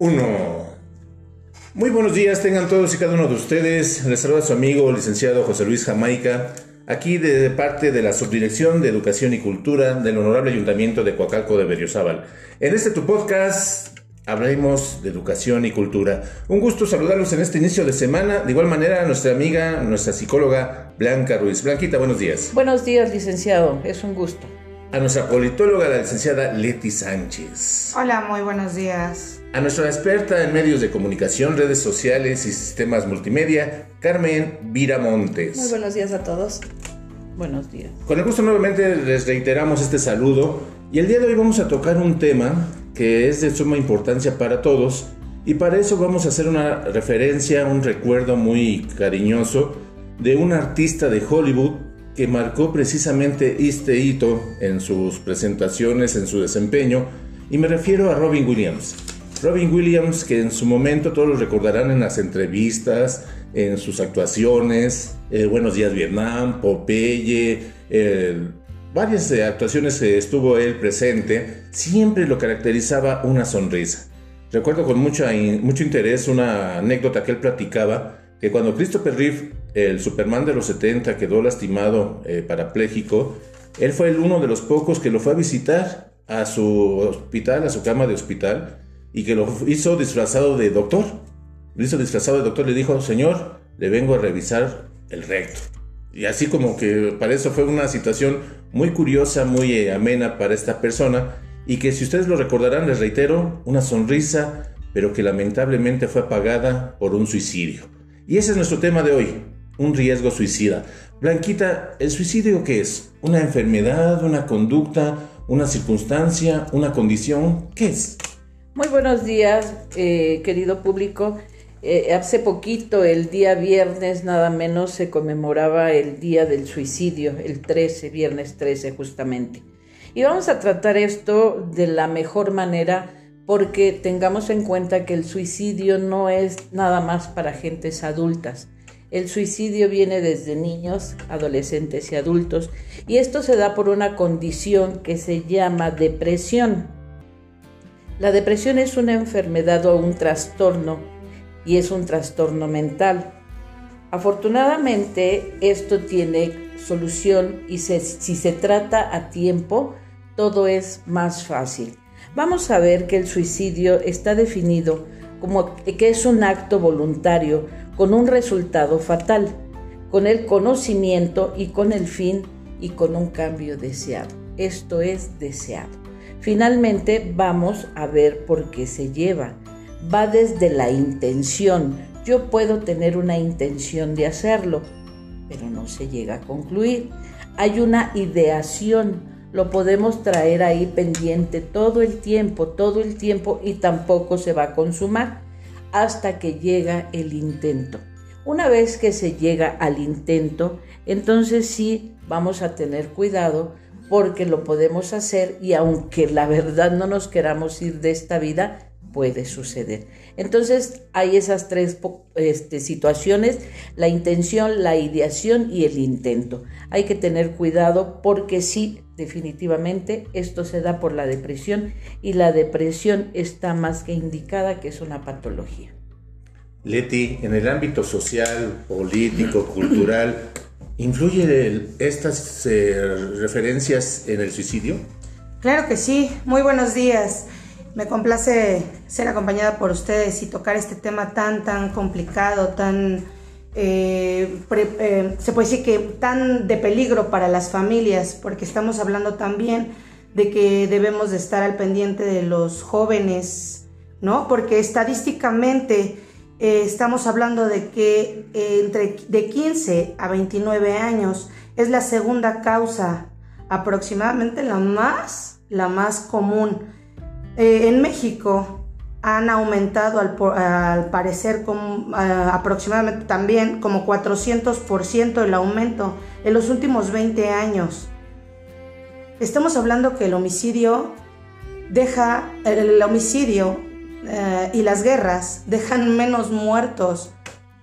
Uno. Muy buenos días, tengan todos y cada uno de ustedes. Les saluda su amigo licenciado José Luis Jamaica, aquí de parte de la Subdirección de Educación y Cultura del Honorable Ayuntamiento de Coacalco de Berriozábal. En este tu podcast hablaremos de educación y cultura. Un gusto saludarlos en este inicio de semana. De igual manera, nuestra amiga, nuestra psicóloga Blanca Ruiz. Blanquita, buenos días. Buenos días, licenciado. Es un gusto. A nuestra politóloga, la licenciada Leti Sánchez. Hola, muy buenos días. A nuestra experta en medios de comunicación, redes sociales y sistemas multimedia, Carmen Vira Montes. Muy buenos días a todos. Buenos días. Con el gusto nuevamente les reiteramos este saludo y el día de hoy vamos a tocar un tema que es de suma importancia para todos y para eso vamos a hacer una referencia, un recuerdo muy cariñoso de un artista de Hollywood que marcó precisamente este hito en sus presentaciones, en su desempeño, y me refiero a Robin Williams. Robin Williams, que en su momento todos lo recordarán en las entrevistas, en sus actuaciones, eh, Buenos Días Vietnam, Popeye, varias eh, actuaciones que estuvo él presente, siempre lo caracterizaba una sonrisa. Recuerdo con mucha, mucho interés una anécdota que él platicaba, que cuando Christopher Reeve, el Superman de los 70, quedó lastimado, eh, parapléjico, él fue el uno de los pocos que lo fue a visitar a su hospital, a su cama de hospital, y que lo hizo disfrazado de doctor. Lo hizo disfrazado de doctor, le dijo, señor, le vengo a revisar el recto. Y así como que para eso fue una situación muy curiosa, muy eh, amena para esta persona, y que si ustedes lo recordarán, les reitero, una sonrisa, pero que lamentablemente fue apagada por un suicidio. Y ese es nuestro tema de hoy, un riesgo suicida. Blanquita, ¿el suicidio qué es? ¿Una enfermedad, una conducta, una circunstancia, una condición? ¿Qué es? Muy buenos días, eh, querido público. Eh, hace poquito, el día viernes, nada menos, se conmemoraba el Día del Suicidio, el 13, viernes 13 justamente. Y vamos a tratar esto de la mejor manera porque tengamos en cuenta que el suicidio no es nada más para gentes adultas. El suicidio viene desde niños, adolescentes y adultos y esto se da por una condición que se llama depresión. La depresión es una enfermedad o un trastorno y es un trastorno mental. Afortunadamente esto tiene solución y si se trata a tiempo, todo es más fácil. Vamos a ver que el suicidio está definido como que es un acto voluntario con un resultado fatal, con el conocimiento y con el fin y con un cambio deseado. Esto es deseado. Finalmente vamos a ver por qué se lleva. Va desde la intención. Yo puedo tener una intención de hacerlo, pero no se llega a concluir. Hay una ideación, lo podemos traer ahí pendiente todo el tiempo, todo el tiempo y tampoco se va a consumar hasta que llega el intento. Una vez que se llega al intento, entonces sí vamos a tener cuidado porque lo podemos hacer y aunque la verdad no nos queramos ir de esta vida, puede suceder. Entonces hay esas tres este, situaciones, la intención, la ideación y el intento. Hay que tener cuidado porque sí, definitivamente, esto se da por la depresión y la depresión está más que indicada que es una patología. Leti, en el ámbito social, político, cultural, ¿influye estas eh, referencias en el suicidio? Claro que sí. Muy buenos días. Me complace ser acompañada por ustedes y tocar este tema tan, tan complicado, tan, eh, eh, se puede decir que tan de peligro para las familias, porque estamos hablando también de que debemos de estar al pendiente de los jóvenes, ¿no? Porque estadísticamente eh, estamos hablando de que entre de 15 a 29 años es la segunda causa, aproximadamente la más, la más común en México han aumentado al, parecer como, aproximadamente también como 400% el aumento en los últimos 20 años. Estamos hablando que el homicidio deja, el, homicidio eh, y las guerras dejan menos muertos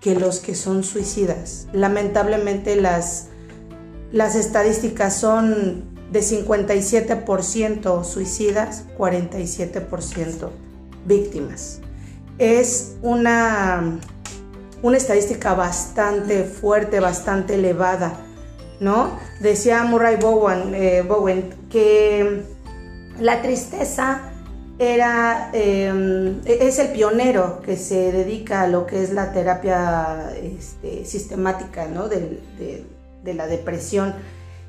que los que son suicidas. Lamentablemente las, las estadísticas son de 57% suicidas, 47% víctimas. es una, una estadística bastante fuerte, bastante elevada, ¿no? Decía Murray Bowen, eh, que la tristeza era, em, es el pionero que se dedica a lo que es la terapia este, sistemática ¿no? de, de, la depresión.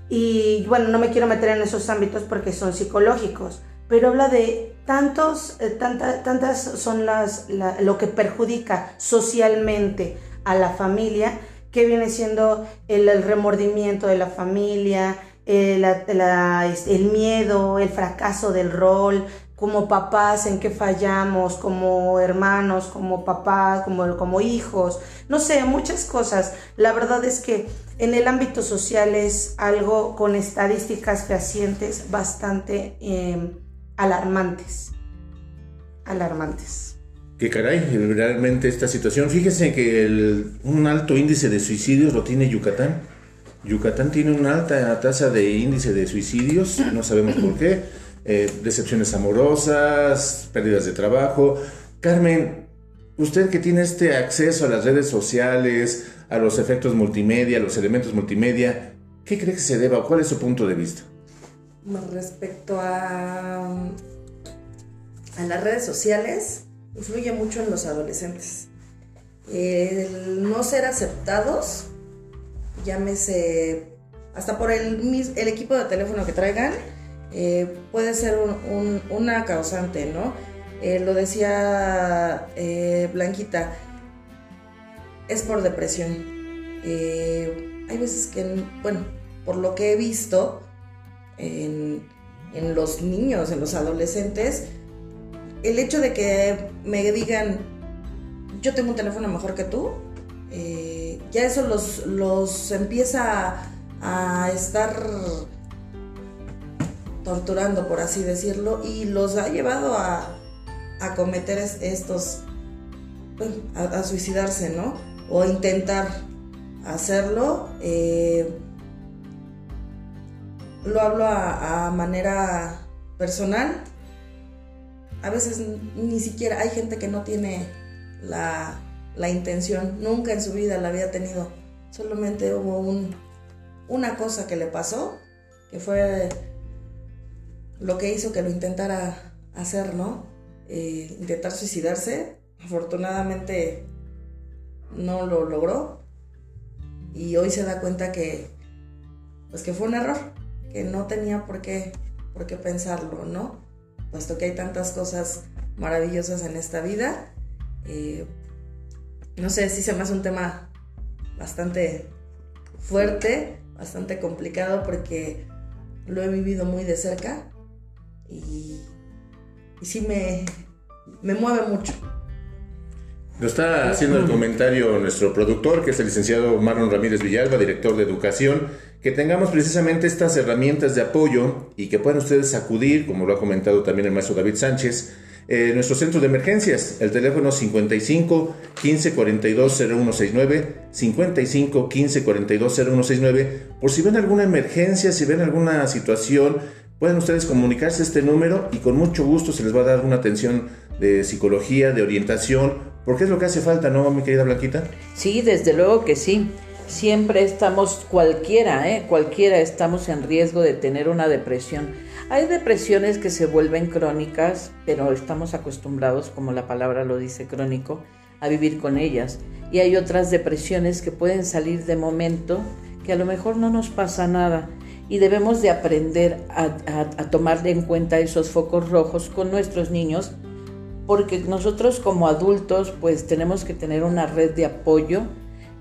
Y bueno, no me quiero meter en esos ámbitos porque son psicológicos, pero habla de tantos, eh, tantas son las, lo que perjudica socialmente a la familia, que viene siendo el, remordimiento de la familia, el, el miedo, el fracaso del rol, como papás en qué fallamos, como hermanos, como papás, como, como hijos, no sé, muchas cosas. La verdad es que en el ámbito social es algo con estadísticas fehacientes bastante em, alarmantes. Alarmantes. Qué caray, realmente esta situación. Fíjese que un alto índice de suicidios lo tiene Yucatán. Yucatán tiene una alta tasa de índice de suicidios, no sabemos por qué eh, decepciones amorosas, pérdidas de trabajo. Carmen, usted que tiene este acceso a las redes sociales, a los efectos multimedia, a los elementos multimedia, ¿qué cree que se deba o cuál es su punto de vista? Respecto a, a las redes sociales, influye mucho en los adolescentes. El no ser aceptados, llámese hasta por el, el equipo de teléfono que traigan, eh, puede ser una causante, ¿no? Eh, lo decía eh, Blanquita, es por depresión. hay veces que, bueno, por lo que he visto en, en, los niños, en los adolescentes, el hecho de que me digan, yo tengo un teléfono mejor que tú, ya eso los, los empieza a estar torturando, por así decirlo, y los ha llevado a, cometer estos, a, suicidarse, ¿no? O intentar hacerlo. Eh, lo hablo a, manera personal. A veces ni siquiera hay gente que no tiene la, la intención, nunca en su vida la había tenido. Solamente hubo un, una cosa que le pasó, que fue lo que hizo que lo intentara hacer, ¿no? Eh, intentar suicidarse. Afortunadamente no lo logró y hoy se da cuenta que pues que fue un error, que no tenía por qué, por qué pensarlo, ¿no? Puesto que hay tantas cosas maravillosas en esta vida. Eh, no sé, si se me hace un tema bastante fuerte, bastante complicado porque lo he vivido muy de cerca y, sí me, me mueve mucho. Nos está haciendo el comentario nuestro productor, que es el licenciado Marlon Ramírez Villalba, director de educación, que tengamos precisamente estas herramientas de apoyo y que puedan ustedes acudir, como lo ha comentado también el maestro David Sánchez, eh, nuestro centro de emergencias, el teléfono 55 15 42 0169, 55 15 42 0169, por si ven alguna emergencia, si ven alguna situación Pueden ustedes comunicarse a este número y con mucho gusto se les va a dar una atención de psicología, de orientación, porque es lo que hace falta, ¿no, mi querida Blanquita? Sí, desde luego que sí. Siempre estamos, cualquiera, ¿eh? cualquiera estamos en riesgo de tener una depresión. Hay depresiones que se vuelven crónicas, pero estamos acostumbrados, como la palabra lo dice crónico, a vivir con ellas. Y hay otras depresiones que pueden salir de momento, que a lo mejor no nos pasa nada y debemos de aprender a, tomar en cuenta esos focos rojos con nuestros niños porque nosotros como adultos pues tenemos que tener una red de apoyo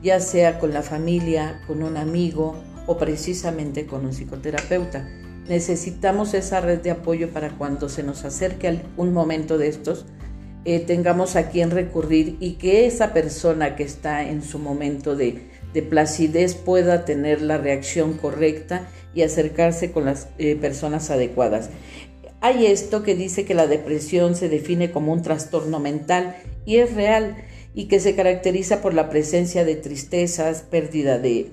ya sea con la familia, con un amigo o precisamente con un psicoterapeuta. Necesitamos esa red de apoyo para cuando se nos acerque un momento de estos, eh, tengamos a quien recurrir y que esa persona que está en su momento de, de placidez pueda tener la reacción correcta y acercarse con las eh, personas adecuadas. Hay esto que dice que la depresión se define como un trastorno mental y es real y que se caracteriza por la presencia de tristezas, pérdida de,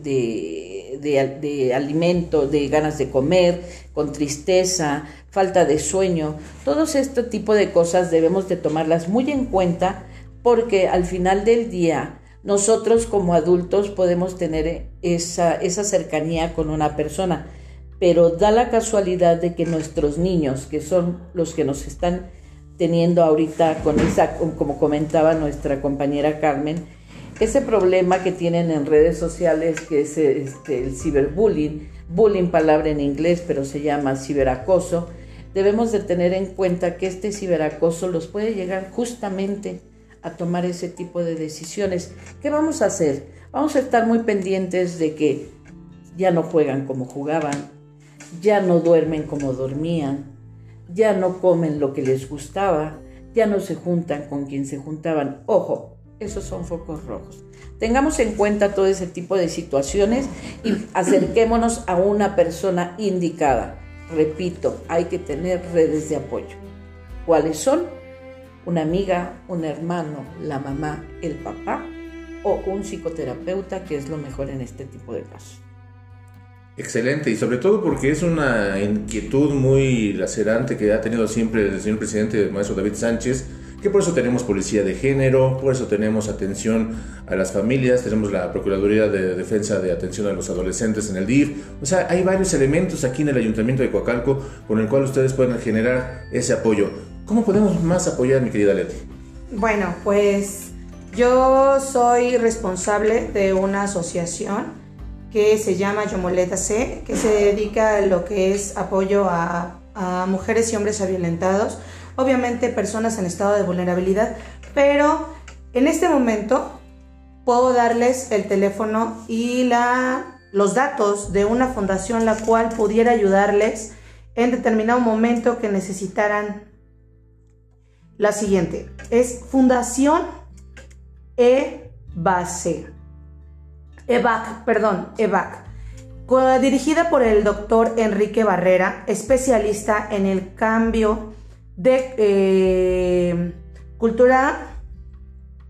de, alimento, de ganas de comer, con tristeza, falta de sueño. Todos este tipo de cosas debemos de tomarlas muy en cuenta porque al final del día nosotros como adultos podemos tener esa, esa cercanía con una persona, pero da la casualidad de que nuestros niños, que son los que nos están teniendo ahorita con esa, como comentaba nuestra compañera Carmen, ese problema que tienen en redes sociales que es este, el ciberbullying, bullying palabra en inglés, pero se llama ciberacoso, debemos de tener en cuenta que este ciberacoso los puede llegar justamente a tomar ese tipo de decisiones. ¿Qué vamos a hacer? Vamos a estar muy pendientes de que ya no juegan como jugaban, ya no duermen como dormían, ya no comen lo que les gustaba, ya no se juntan con quien se juntaban. Ojo, esos son focos rojos. Tengamos en cuenta todo ese tipo de situaciones y acerquémonos a una persona indicada. Repito, hay que tener redes de apoyo. ¿Cuáles son? Una amiga, un hermano, la mamá, el papá o un psicoterapeuta, que es lo mejor en este tipo de casos. Excelente, y sobre todo porque es una inquietud muy lacerante que ha tenido siempre el señor presidente, el maestro David Sánchez, que por eso tenemos policía de género, por eso tenemos atención a las familias, tenemos la Procuraduría de Defensa de Atención a los Adolescentes en el DIF. O sea, hay varios elementos aquí en el Ayuntamiento de Coacalco con el cual ustedes pueden generar ese apoyo. ¿Cómo podemos más apoyar, mi querida Leti? Bueno, pues yo soy responsable de una asociación que se llama Yomoleta C, que se dedica a lo que es apoyo a, mujeres y hombres violentados, obviamente personas en estado de vulnerabilidad, pero en este momento puedo darles el teléfono y la, los datos de una fundación la cual pudiera ayudarles en determinado momento que necesitaran la siguiente. Es Fundación E Base. EVAC, perdón, EVAC, dirigida por el doctor Enrique Barrera, especialista en el cambio de eh, cultura,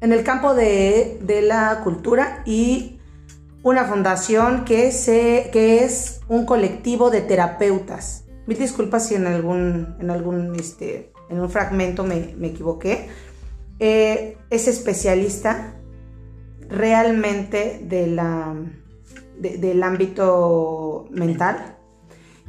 en el campo de, la cultura y una fundación que, que es un colectivo de terapeutas. Mil disculpas si en algún, en algún este, en un fragmento me, equivoqué. Eh, es especialista realmente de la, del ámbito mental.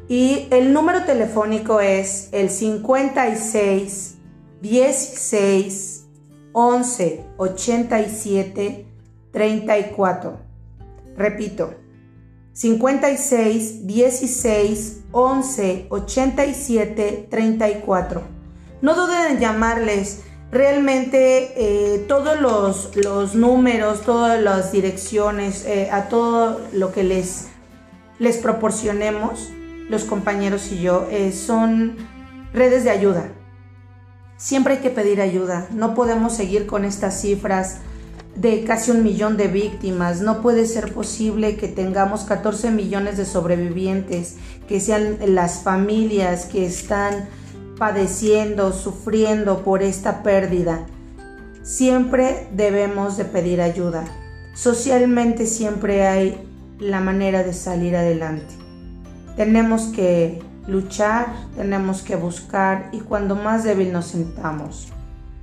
Y el número telefónico es el 56 16 11 87 34. Repito, 56 16 11 87 34. No duden en llamarles realmente eh, todos los, números, todas las direcciones, eh, a todo lo que les, proporcionemos, los compañeros y yo, eh, son redes de ayuda. Siempre hay que pedir ayuda. No podemos seguir con estas cifras de casi un millón de víctimas. No puede ser posible que tengamos 14 millones de sobrevivientes, que sean las familias que están padeciendo, sufriendo por esta pérdida, siempre debemos de pedir ayuda. Socialmente siempre hay la manera de salir adelante. Tenemos que luchar, tenemos que buscar y cuando más débil nos sintamos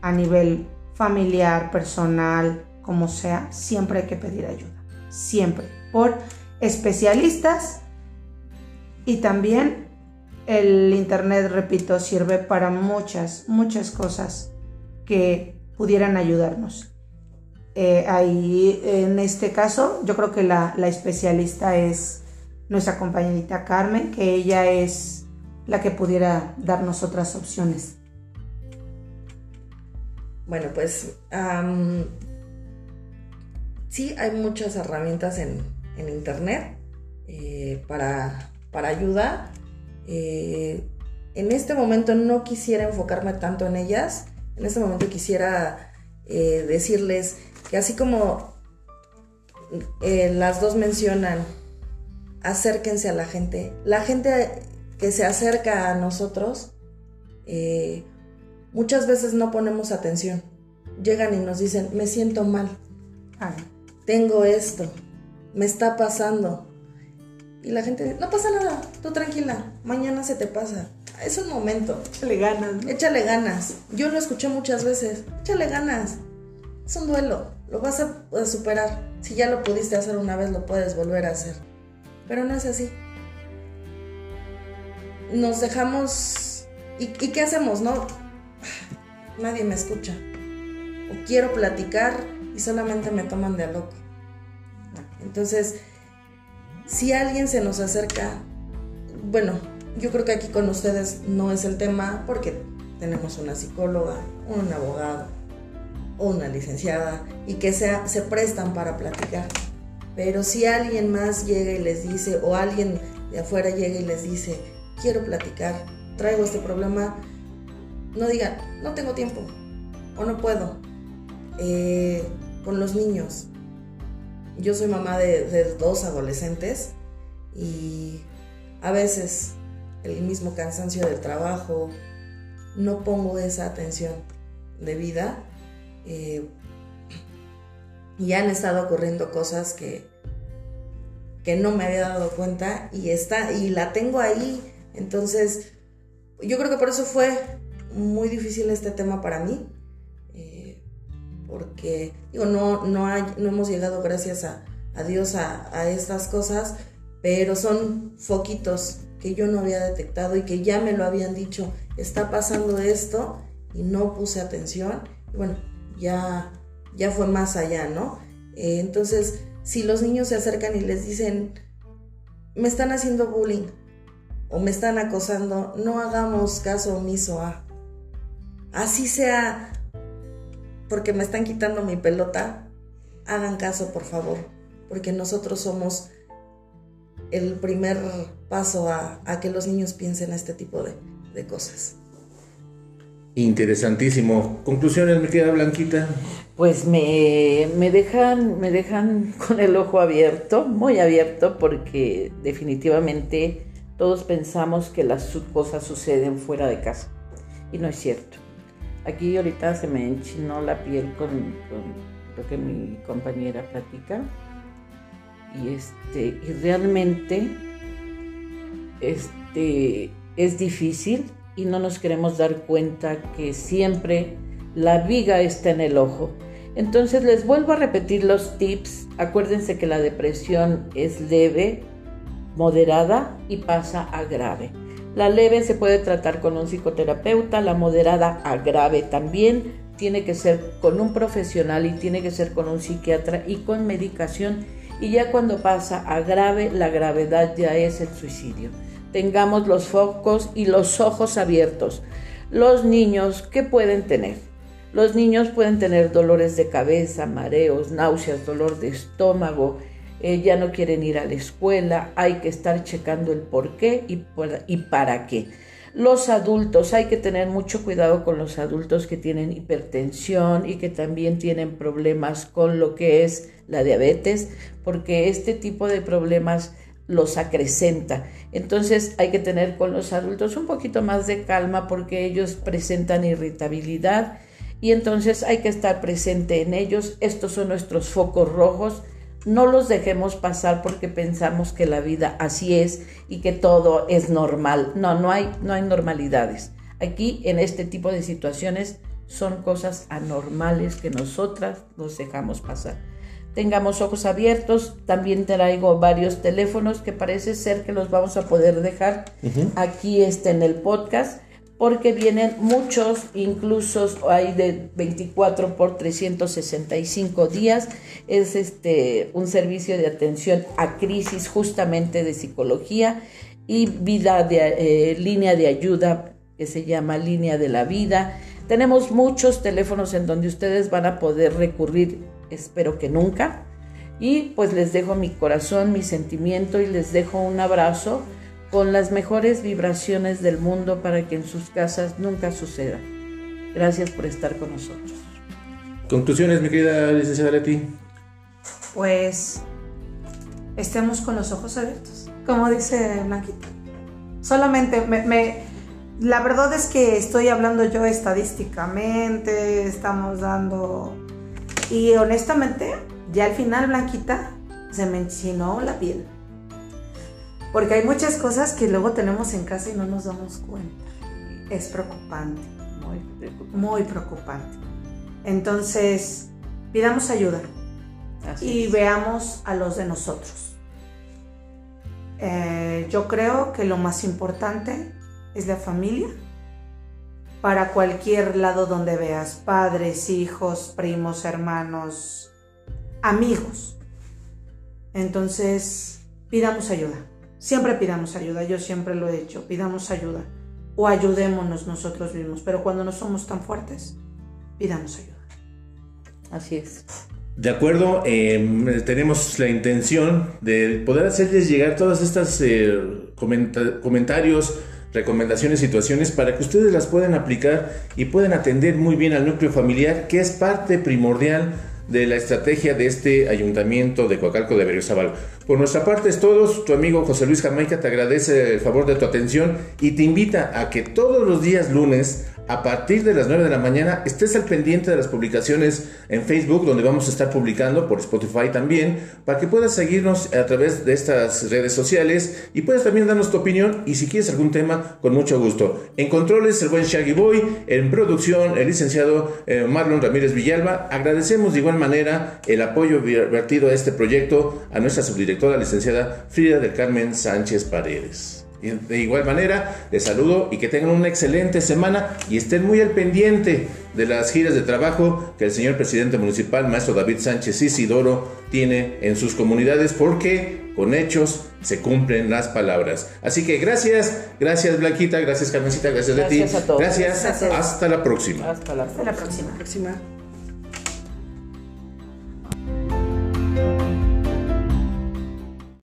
a nivel familiar, personal, como sea, siempre hay que pedir ayuda. Siempre. Por especialistas y también el Internet, repito, sirve para muchas, muchas cosas que pudieran ayudarnos. Eh, ahí, en este caso, yo creo que la, especialista es nuestra compañerita Carmen, que ella es la que pudiera darnos otras opciones. Bueno, pues sí hay muchas herramientas en, Internet eh, para, para ayudar eh, en este momento no quisiera enfocarme tanto en ellas, en este momento quisiera eh, decirles que así como eh, las dos mencionan, acérquense a la gente, la gente que se acerca a nosotros, muchas veces no ponemos atención, llegan y nos dicen, me siento mal, tengo esto, me está pasando, y la gente, no pasa nada, tú tranquila, mañana se te pasa. Es un momento. Échale ganas. Échale ganas. Yo lo escuché muchas veces. Échale ganas. Es un duelo, lo vas a superar. Si ya lo pudiste hacer una vez, lo puedes volver a hacer. Pero no es así. Nos dejamos... ¿Y, qué hacemos, no? Nadie me escucha. O quiero platicar y solamente me toman de loco. Entonces, si alguien se nos acerca, bueno, yo creo que aquí con ustedes no es el tema porque tenemos una psicóloga, un abogado una licenciada y que sea, se prestan para platicar. Pero si alguien más llega y les dice, o alguien de afuera llega y les dice, quiero platicar, traigo este problema, no digan, no tengo tiempo o no puedo. Eh, con los niños. Yo soy mamá de, dos adolescentes y a veces el mismo cansancio del trabajo, no pongo esa atención de vida eh, y han estado ocurriendo cosas que, que no me había dado cuenta y está y la tengo ahí. Entonces yo creo que por eso fue muy difícil este tema para mí porque digo no no no hemos llegado gracias a, Dios a, a estas cosas pero son foquitos que yo no había detectado y que ya me lo habían dicho, está pasando esto y no puse atención. bueno, ya, ya fue más allá, ¿no? Eh, entonces, si los niños se acercan y les dicen, me están haciendo bullying o me están acosando, no hagamos caso omiso a. Así sea porque me están quitando mi pelota, hagan caso, por favor, porque nosotros somos el primer paso a, que los niños piensen este tipo de, cosas. Interesantísimo. ¿Conclusiones, mi querida Blanquita? Pues me, me, dejan, me dejan con el ojo abierto, muy abierto, porque definitivamente todos pensamos que las cosas suceden fuera de casa. Y no es cierto. Aquí ahorita se me enchinó la piel con, lo que mi compañera platica y, este, y realmente este, es difícil y no nos queremos dar cuenta que siempre la viga está en el ojo. Entonces les vuelvo a repetir los tips. Acuérdense que la depresión es leve, moderada y pasa a grave. La leve se puede tratar con un psicoterapeuta, la moderada a grave también tiene que ser con un profesional y tiene que ser con un psiquiatra y con medicación y ya cuando pasa a grave, la gravedad ya es el suicidio. Tengamos los focos y los ojos abiertos. Los niños, ¿qué pueden tener? Los niños pueden tener dolores de cabeza, mareos, náuseas, dolor de estómago, eh, ya no quieren ir a la escuela, hay que estar checando el por qué y, y para qué. Los adultos, hay que tener mucho cuidado con los adultos que tienen hipertensión y que también tienen problemas con lo que es la diabetes, porque este tipo de problemas los acrecenta. Entonces hay que tener con los adultos un poquito más de calma porque ellos presentan irritabilidad y entonces hay que estar presente en ellos. Estos son nuestros focos rojos no los dejemos pasar porque pensamos que la vida así es y que todo es normal. No, no hay, no hay normalidades. Aquí en este tipo de situaciones son cosas anormales que nosotras nos dejamos pasar. Tengamos ojos abiertos, también traigo varios teléfonos que parece ser que los vamos a poder dejar aquí este, en el podcast porque vienen muchos, incluso hay de 24 por 365 días. Es este un servicio de atención a crisis justamente de psicología y vida de eh, línea de ayuda que se llama línea de la vida. Tenemos muchos teléfonos en donde ustedes van a poder recurrir, espero que nunca. Y pues les dejo mi corazón, mi sentimiento y les dejo un abrazo con las mejores vibraciones del mundo para que en sus casas nunca suceda. Gracias por estar con nosotros. Conclusiones, mi querida licenciada Leti. Pues estemos con los ojos abiertos, como dice Blanquita. Solamente me, la verdad es que estoy hablando yo estadísticamente, estamos dando y honestamente, ya al final Blanquita se me enchinó la piel. Porque hay muchas cosas que luego tenemos en casa y no nos damos cuenta. Es preocupante. Muy preocupante. Muy preocupante. Entonces, pidamos ayuda y veamos a los de nosotros. Eh, yo creo que lo más importante es la familia para cualquier lado donde veas, padres, hijos, primos, hermanos, amigos. Entonces, pidamos ayuda. Siempre pidamos ayuda, yo siempre lo he hecho, pidamos ayuda o ayudémonos nosotros mismos, pero cuando no somos tan fuertes, pidamos ayuda. Así es. De acuerdo, em, tenemos la intención de poder hacerles llegar todas estas eh, comentarios, recomendaciones, situaciones para que ustedes las puedan aplicar y puedan atender muy bien al núcleo familiar, que es parte primordial de la estrategia de este ayuntamiento de Coacalco de Berriozábal. Por nuestra parte es todo, tu amigo José Luis Jamaica te agradece el favor de tu atención y te invita a que todos los días lunes a partir de las 9 de la mañana estés al pendiente de las publicaciones en Facebook, donde vamos a estar publicando por Spotify también, para que puedas seguirnos a través de estas redes sociales y puedas también darnos tu opinión y si quieres algún tema, con mucho gusto. En controles, el buen Shaggy Boy, en producción, el licenciado eh, Marlon Ramírez Villalba. Agradecemos de igual manera el apoyo vertido a este proyecto a nuestra subdirectora, licenciada Frida del Carmen Sánchez Paredes. De igual manera, les saludo y que tengan una excelente semana y estén muy al pendiente de las giras de trabajo que el señor presidente municipal, maestro David Sánchez Isidoro, tiene en sus comunidades porque con hechos se cumplen las palabras. Así que gracias, gracias Blanquita, gracias Carmencita, gracias, gracias A todos. Gracias, hasta la próxima. Hasta la próxima.